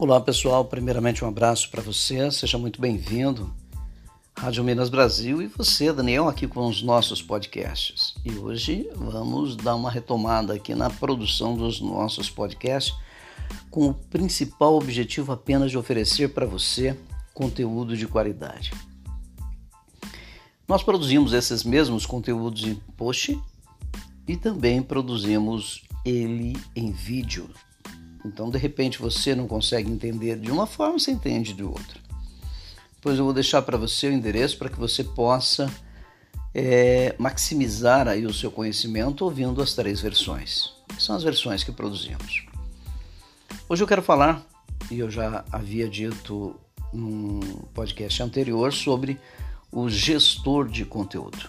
Olá pessoal, primeiramente um abraço para você, seja muito bem-vindo. Rádio Minas Brasil e você, Daniel, aqui com os nossos podcasts. E hoje vamos dar uma retomada aqui na produção dos nossos podcasts, com o principal objetivo apenas de oferecer para você conteúdo de qualidade. Nós produzimos esses mesmos conteúdos em post e também produzimos ele em vídeo então, de repente, você não consegue entender de uma forma, você entende de outra. Depois eu vou deixar para você o endereço para que você possa é, maximizar aí o seu conhecimento ouvindo as três versões, que são as versões que produzimos. Hoje eu quero falar, e eu já havia dito num podcast anterior, sobre o gestor de conteúdo.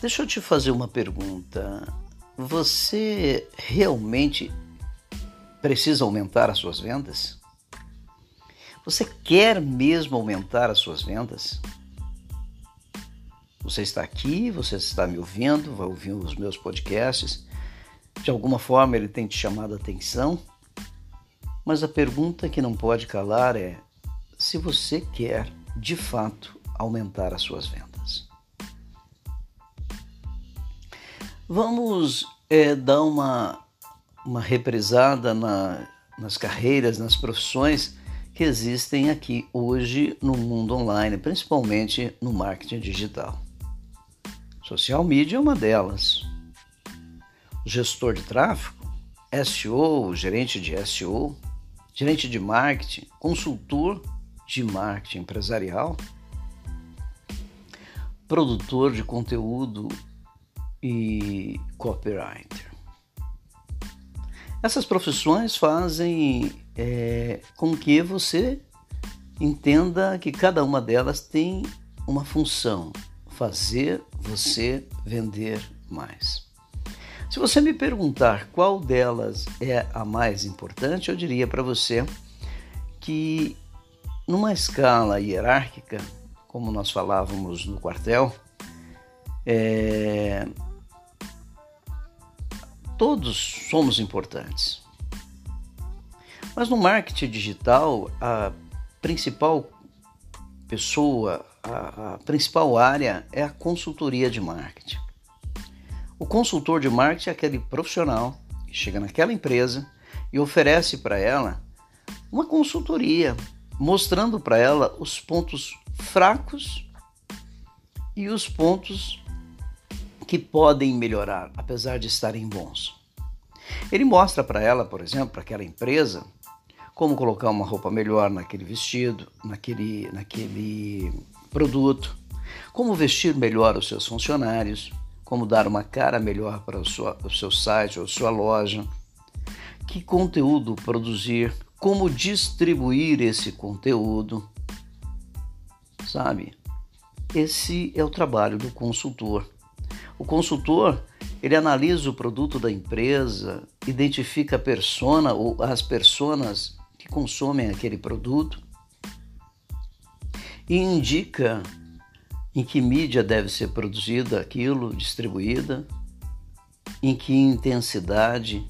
Deixa eu te fazer uma pergunta. Você realmente precisa aumentar as suas vendas? Você quer mesmo aumentar as suas vendas? Você está aqui, você está me ouvindo, vai ouvir os meus podcasts. De alguma forma ele tem te chamado a atenção. Mas a pergunta que não pode calar é se você quer, de fato, aumentar as suas vendas. Vamos é, dar uma, uma reprisada na, nas carreiras, nas profissões que existem aqui hoje no mundo online, principalmente no marketing digital. Social media é uma delas. Gestor de tráfego, SEO, gerente de SEO, gerente de marketing, consultor de marketing empresarial, produtor de conteúdo e copywriter. Essas profissões fazem é, com que você entenda que cada uma delas tem uma função: fazer você vender mais. Se você me perguntar qual delas é a mais importante, eu diria para você que, numa escala hierárquica, como nós falávamos no quartel, é, Todos somos importantes. Mas no marketing digital, a principal pessoa, a, a principal área é a consultoria de marketing. O consultor de marketing é aquele profissional que chega naquela empresa e oferece para ela uma consultoria, mostrando para ela os pontos fracos e os pontos que podem melhorar, apesar de estarem bons. Ele mostra para ela, por exemplo, para aquela empresa, como colocar uma roupa melhor naquele vestido, naquele, naquele produto, como vestir melhor os seus funcionários, como dar uma cara melhor para o, sua, o seu site ou sua loja, que conteúdo produzir, como distribuir esse conteúdo, sabe? Esse é o trabalho do consultor. O consultor, ele analisa o produto da empresa, identifica a persona ou as personas que consomem aquele produto e indica em que mídia deve ser produzida aquilo, distribuída, em que intensidade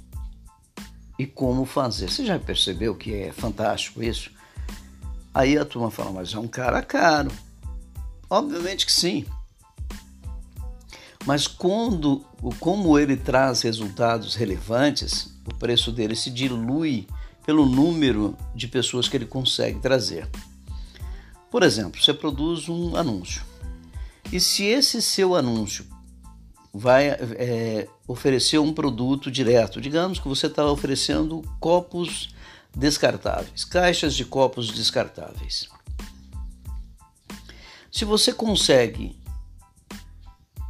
e como fazer. Você já percebeu que é fantástico isso? Aí a turma fala, mas é um cara caro. Obviamente que sim. Mas quando, como ele traz resultados relevantes, o preço dele se dilui pelo número de pessoas que ele consegue trazer. Por exemplo, você produz um anúncio. E se esse seu anúncio vai é, oferecer um produto direto, digamos que você está oferecendo copos descartáveis, caixas de copos descartáveis. Se você consegue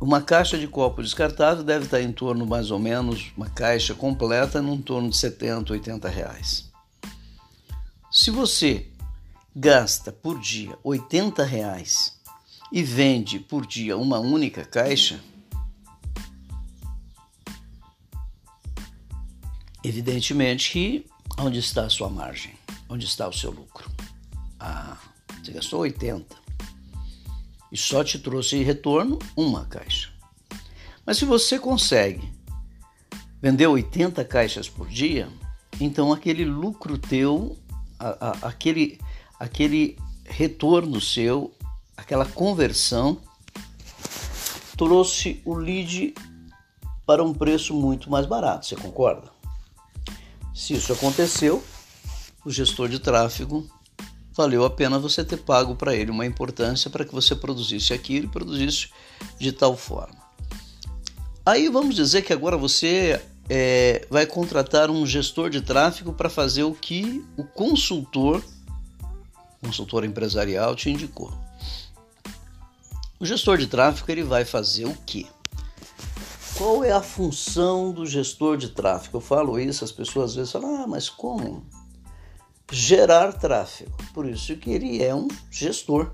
uma caixa de copo descartável deve estar em torno mais ou menos, uma caixa completa, em torno de 70, 80 reais. Se você gasta por dia 80 reais e vende por dia uma única caixa, evidentemente que onde está a sua margem? Onde está o seu lucro? Ah, você gastou 80 e só te trouxe retorno uma caixa. Mas se você consegue vender 80 caixas por dia, então aquele lucro teu, a, a, aquele, aquele retorno seu, aquela conversão, trouxe o lead para um preço muito mais barato, você concorda? Se isso aconteceu, o gestor de tráfego valeu a pena você ter pago para ele uma importância para que você produzisse aquilo e produzisse de tal forma. Aí vamos dizer que agora você é, vai contratar um gestor de tráfego para fazer o que o consultor, consultor empresarial, te indicou. O gestor de tráfego ele vai fazer o quê? Qual é a função do gestor de tráfego? Eu falo isso, as pessoas às vezes falam, ah, mas como? Gerar tráfego. Por isso que ele é um gestor,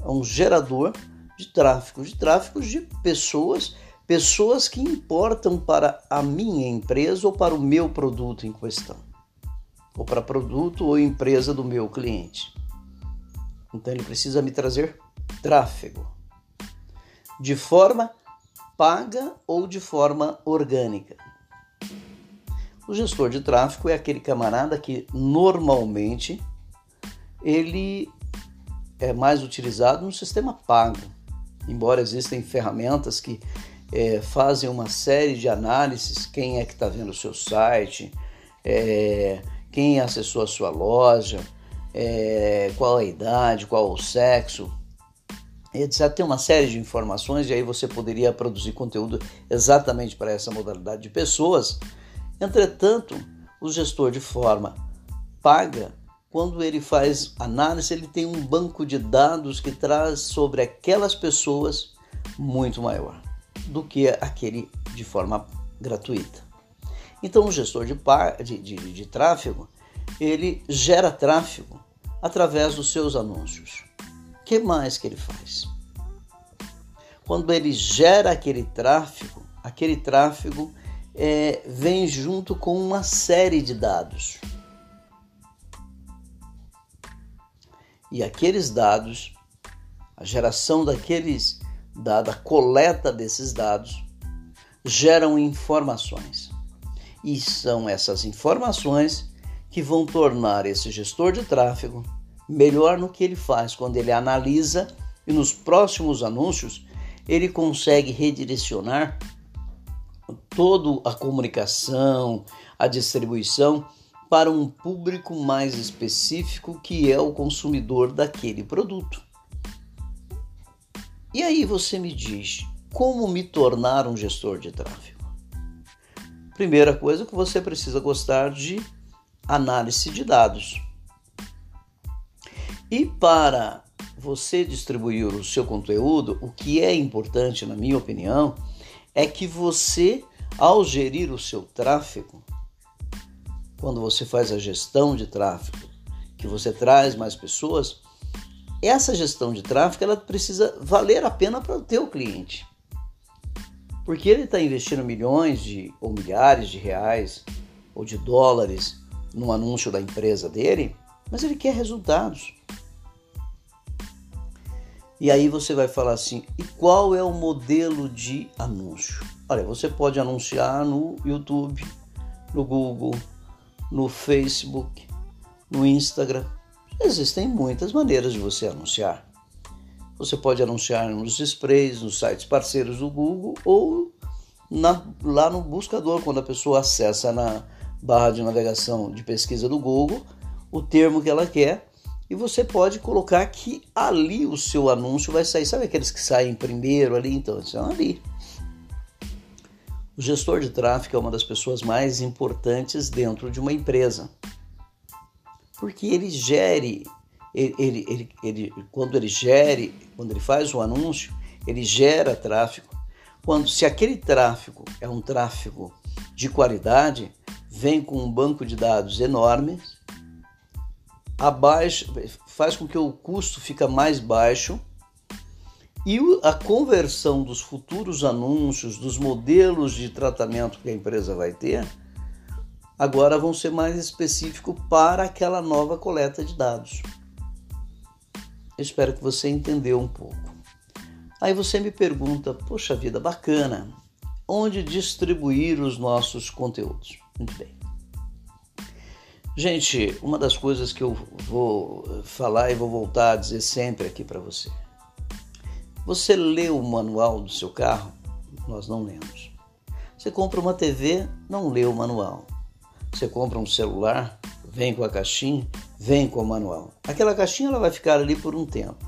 é um gerador de tráfego, de tráfego de pessoas pessoas que importam para a minha empresa ou para o meu produto em questão, ou para produto ou empresa do meu cliente. Então ele precisa me trazer tráfego de forma paga ou de forma orgânica. O gestor de tráfego é aquele camarada que normalmente ele é mais utilizado no sistema pago, embora existem ferramentas que é, fazem uma série de análises, quem é que está vendo o seu site, é, quem acessou a sua loja, é, qual a idade, qual o sexo, etc. Tem uma série de informações e aí você poderia produzir conteúdo exatamente para essa modalidade de pessoas. Entretanto, o gestor de forma paga, quando ele faz análise, ele tem um banco de dados que traz sobre aquelas pessoas muito maior do que aquele de forma gratuita. Então, o gestor de, de, de, de tráfego ele gera tráfego através dos seus anúncios. O que mais que ele faz? Quando ele gera aquele tráfego, aquele tráfego é, vem junto com uma série de dados. E aqueles dados, a geração daqueles dada a coleta desses dados, geram informações. E são essas informações que vão tornar esse gestor de tráfego melhor no que ele faz quando ele analisa e nos próximos anúncios ele consegue redirecionar toda a comunicação, a distribuição para um público mais específico que é o consumidor daquele produto. E aí você me diz, como me tornar um gestor de tráfego? Primeira coisa que você precisa gostar de análise de dados. E para você distribuir o seu conteúdo, o que é importante, na minha opinião, é que você, ao gerir o seu tráfego, quando você faz a gestão de tráfego, que você traz mais pessoas, essa gestão de tráfego ela precisa valer a pena para o teu cliente. Porque ele está investindo milhões de, ou milhares de reais ou de dólares no anúncio da empresa dele, mas ele quer resultados. E aí você vai falar assim: e qual é o modelo de anúncio? Olha, você pode anunciar no YouTube, no Google, no Facebook, no Instagram. Existem muitas maneiras de você anunciar. Você pode anunciar nos sprays, nos sites parceiros do Google ou na, lá no buscador, quando a pessoa acessa na barra de navegação de pesquisa do Google o termo que ela quer e você pode colocar que ali o seu anúncio vai sair. Sabe aqueles que saem primeiro ali? Então, estão ali. O gestor de tráfego é uma das pessoas mais importantes dentro de uma empresa porque ele gere, ele, ele, ele, ele, quando ele gere, quando ele faz o anúncio, ele gera tráfego. Quando, se aquele tráfego é um tráfego de qualidade, vem com um banco de dados enorme, abaixo, faz com que o custo fica mais baixo e a conversão dos futuros anúncios, dos modelos de tratamento que a empresa vai ter, agora vão ser mais específicos para aquela nova coleta de dados. Eu espero que você entendeu um pouco. Aí você me pergunta, poxa vida, bacana, onde distribuir os nossos conteúdos? Muito bem. Gente, uma das coisas que eu vou falar e vou voltar a dizer sempre aqui para você. Você lê o manual do seu carro? Nós não lemos. Você compra uma TV, não lê o manual. Você compra um celular, vem com a caixinha, vem com o manual. Aquela caixinha ela vai ficar ali por um tempo.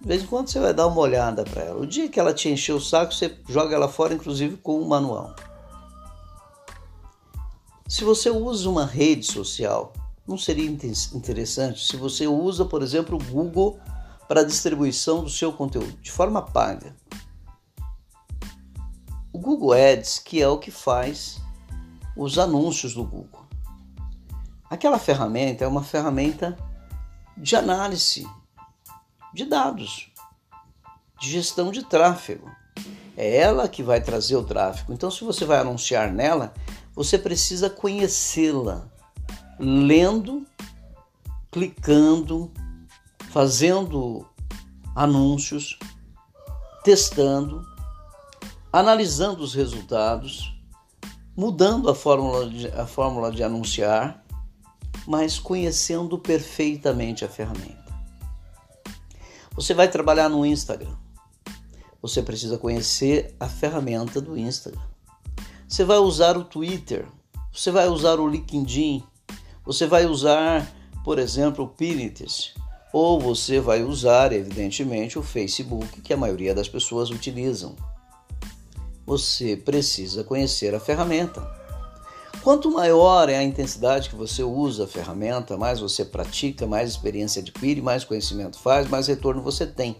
De vez em quando você vai dar uma olhada para ela. O dia que ela te encher o saco, você joga ela fora, inclusive com o manual. Se você usa uma rede social, não seria interessante se você usa, por exemplo, o Google para a distribuição do seu conteúdo de forma paga? O Google Ads, que é o que faz os anúncios do Google. Aquela ferramenta é uma ferramenta de análise de dados, de gestão de tráfego. É ela que vai trazer o tráfego. Então, se você vai anunciar nela, você precisa conhecê-la, lendo, clicando, fazendo anúncios, testando, analisando os resultados, mudando a fórmula de, a fórmula de anunciar, mas conhecendo perfeitamente a ferramenta. Você vai trabalhar no Instagram. Você precisa conhecer a ferramenta do Instagram. Você vai usar o Twitter, você vai usar o LinkedIn, você vai usar, por exemplo, o Pinterest, ou você vai usar, evidentemente, o Facebook, que a maioria das pessoas utilizam. Você precisa conhecer a ferramenta. Quanto maior é a intensidade que você usa a ferramenta, mais você pratica, mais experiência adquire, mais conhecimento faz, mais retorno você tem.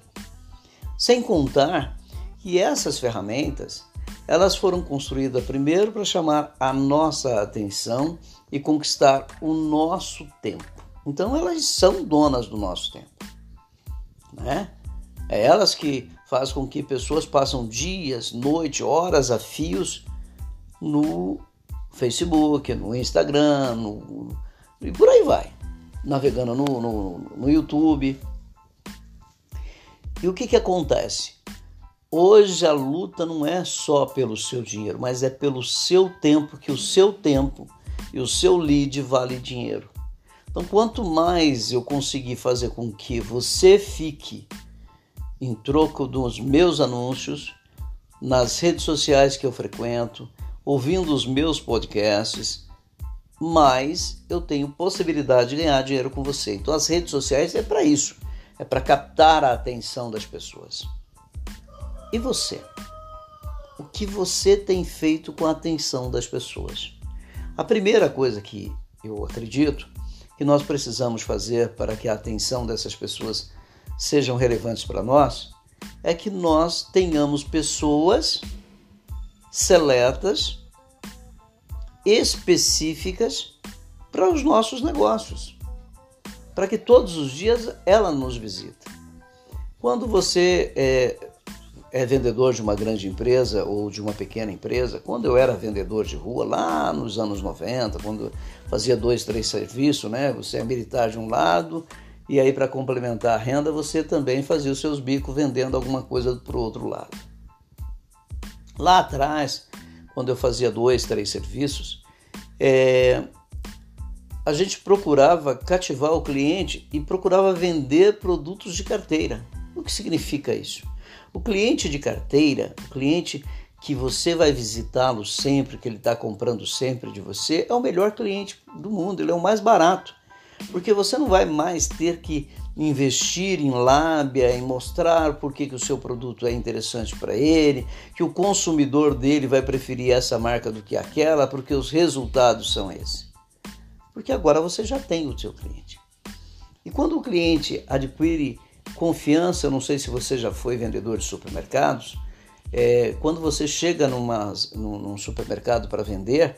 Sem contar que essas ferramentas elas foram construídas primeiro para chamar a nossa atenção e conquistar o nosso tempo. Então elas são donas do nosso tempo, né? É elas que fazem com que pessoas passam dias, noite, horas a fios no Facebook, no Instagram, no, e por aí vai, navegando no, no, no YouTube. E o que, que acontece? Hoje a luta não é só pelo seu dinheiro, mas é pelo seu tempo, que o seu tempo e o seu lead vale dinheiro. Então, quanto mais eu conseguir fazer com que você fique em troco dos meus anúncios, nas redes sociais que eu frequento, ouvindo os meus podcasts, mais eu tenho possibilidade de ganhar dinheiro com você. Então, as redes sociais é para isso, é para captar a atenção das pessoas. E você? O que você tem feito com a atenção das pessoas? A primeira coisa que eu acredito que nós precisamos fazer para que a atenção dessas pessoas sejam relevantes para nós é que nós tenhamos pessoas seletas, específicas para os nossos negócios, para que todos os dias ela nos visita. Quando você é, é vendedor de uma grande empresa ou de uma pequena empresa, quando eu era vendedor de rua, lá nos anos 90, quando fazia dois, três serviços, né? Você é militar de um lado e aí para complementar a renda você também fazia os seus bicos vendendo alguma coisa para o outro lado. Lá atrás, quando eu fazia dois, três serviços, é, a gente procurava cativar o cliente e procurava vender produtos de carteira. O que significa isso? O cliente de carteira, o cliente que você vai visitá-lo sempre, que ele está comprando sempre de você, é o melhor cliente do mundo, ele é o mais barato. Porque você não vai mais ter que investir em lábia, em mostrar por que, o seu produto é interessante para ele, que o consumidor dele vai preferir essa marca do que aquela, porque os resultados são esses. Porque agora você já tem o seu cliente. E quando o cliente adquire Confiança, eu não sei se você já foi vendedor de supermercados, é, quando você chega numa, num, supermercado para vender,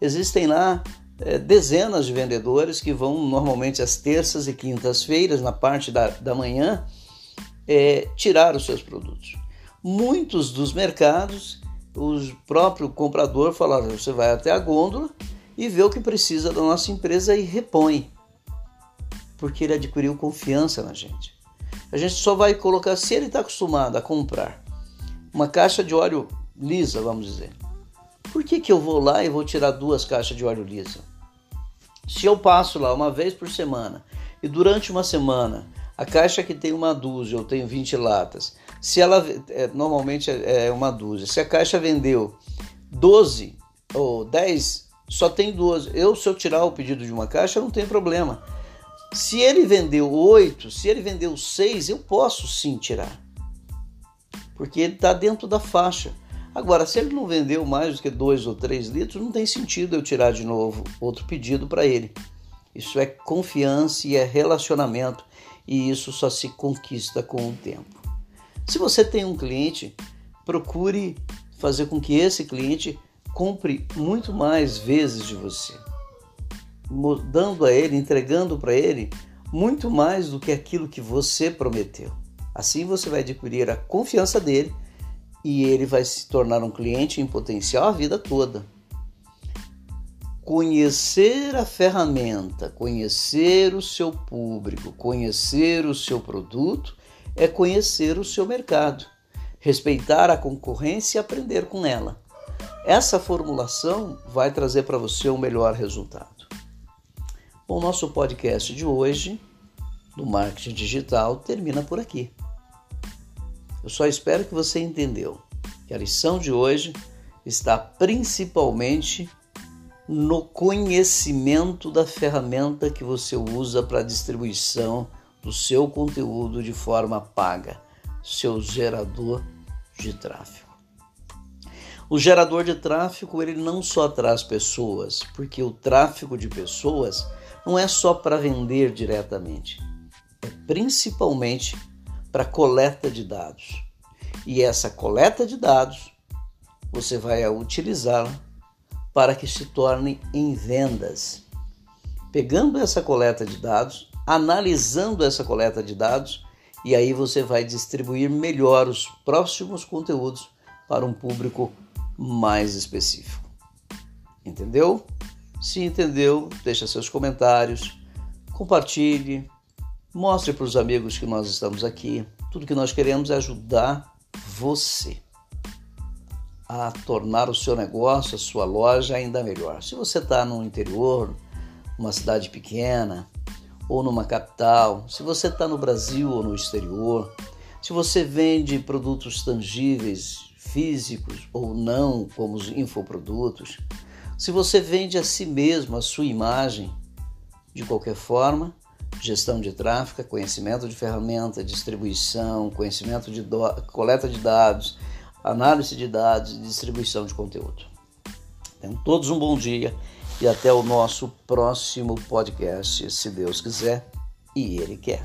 existem lá é, dezenas de vendedores que vão normalmente às terças e quintas-feiras, na parte da, da manhã, é, tirar os seus produtos. Muitos dos mercados, o próprio comprador fala: você vai até a gôndola e vê o que precisa da nossa empresa e repõe, porque ele adquiriu confiança na gente. A gente só vai colocar, se ele está acostumado a comprar uma caixa de óleo lisa, vamos dizer, por que, que eu vou lá e vou tirar duas caixas de óleo lisa? Se eu passo lá uma vez por semana e durante uma semana a caixa que tem uma dúzia, eu tenho 20 latas, se ela é, normalmente é, é uma dúzia, se a caixa vendeu 12 ou 10, só tem 12. Eu, se eu tirar o pedido de uma caixa, não tem problema. Se ele vendeu 8, se ele vendeu 6, eu posso sim tirar. Porque ele está dentro da faixa. Agora, se ele não vendeu mais do que 2 ou 3 litros, não tem sentido eu tirar de novo outro pedido para ele. Isso é confiança e é relacionamento, e isso só se conquista com o tempo. Se você tem um cliente, procure fazer com que esse cliente compre muito mais vezes de você, dando a ele, entregando para ele muito mais do que aquilo que você prometeu. Assim você vai adquirir a confiança dele e ele vai se tornar um cliente em potencial a vida toda. Conhecer a ferramenta, conhecer o seu público, conhecer o seu produto é conhecer o seu mercado, respeitar a concorrência e aprender com ela. Essa formulação vai trazer para você o um melhor resultado. Bom, nosso podcast de hoje, do marketing digital, termina por aqui. Eu só espero que você entendeu que a lição de hoje está principalmente no conhecimento da ferramenta que você usa para a distribuição do seu conteúdo de forma paga, seu gerador de tráfego. O gerador de tráfego ele não só traz pessoas, porque o tráfego de pessoas não é só para vender diretamente, é principalmente para coleta de dados. E essa coleta de dados você vai utilizá-la para que se torne em vendas. Pegando essa coleta de dados, analisando essa coleta de dados, e aí você vai distribuir melhor os próximos conteúdos para um público mais específico. Entendeu? Se entendeu, deixa seus comentários, compartilhe, mostre para os amigos que nós estamos aqui. Tudo que nós queremos é ajudar você a tornar o seu negócio, a sua loja ainda melhor. Se você está no interior, numa cidade pequena ou numa capital, se você está no Brasil ou no exterior, se você vende produtos tangíveis, físicos ou não, como os infoprodutos, se você vende a si mesmo, a sua imagem, de qualquer forma, gestão de tráfego, conhecimento de ferramenta, distribuição, conhecimento de coleta de dados, análise de dados e distribuição de conteúdo. Tenham todos um bom dia e até o nosso próximo podcast, se Deus quiser e Ele quer.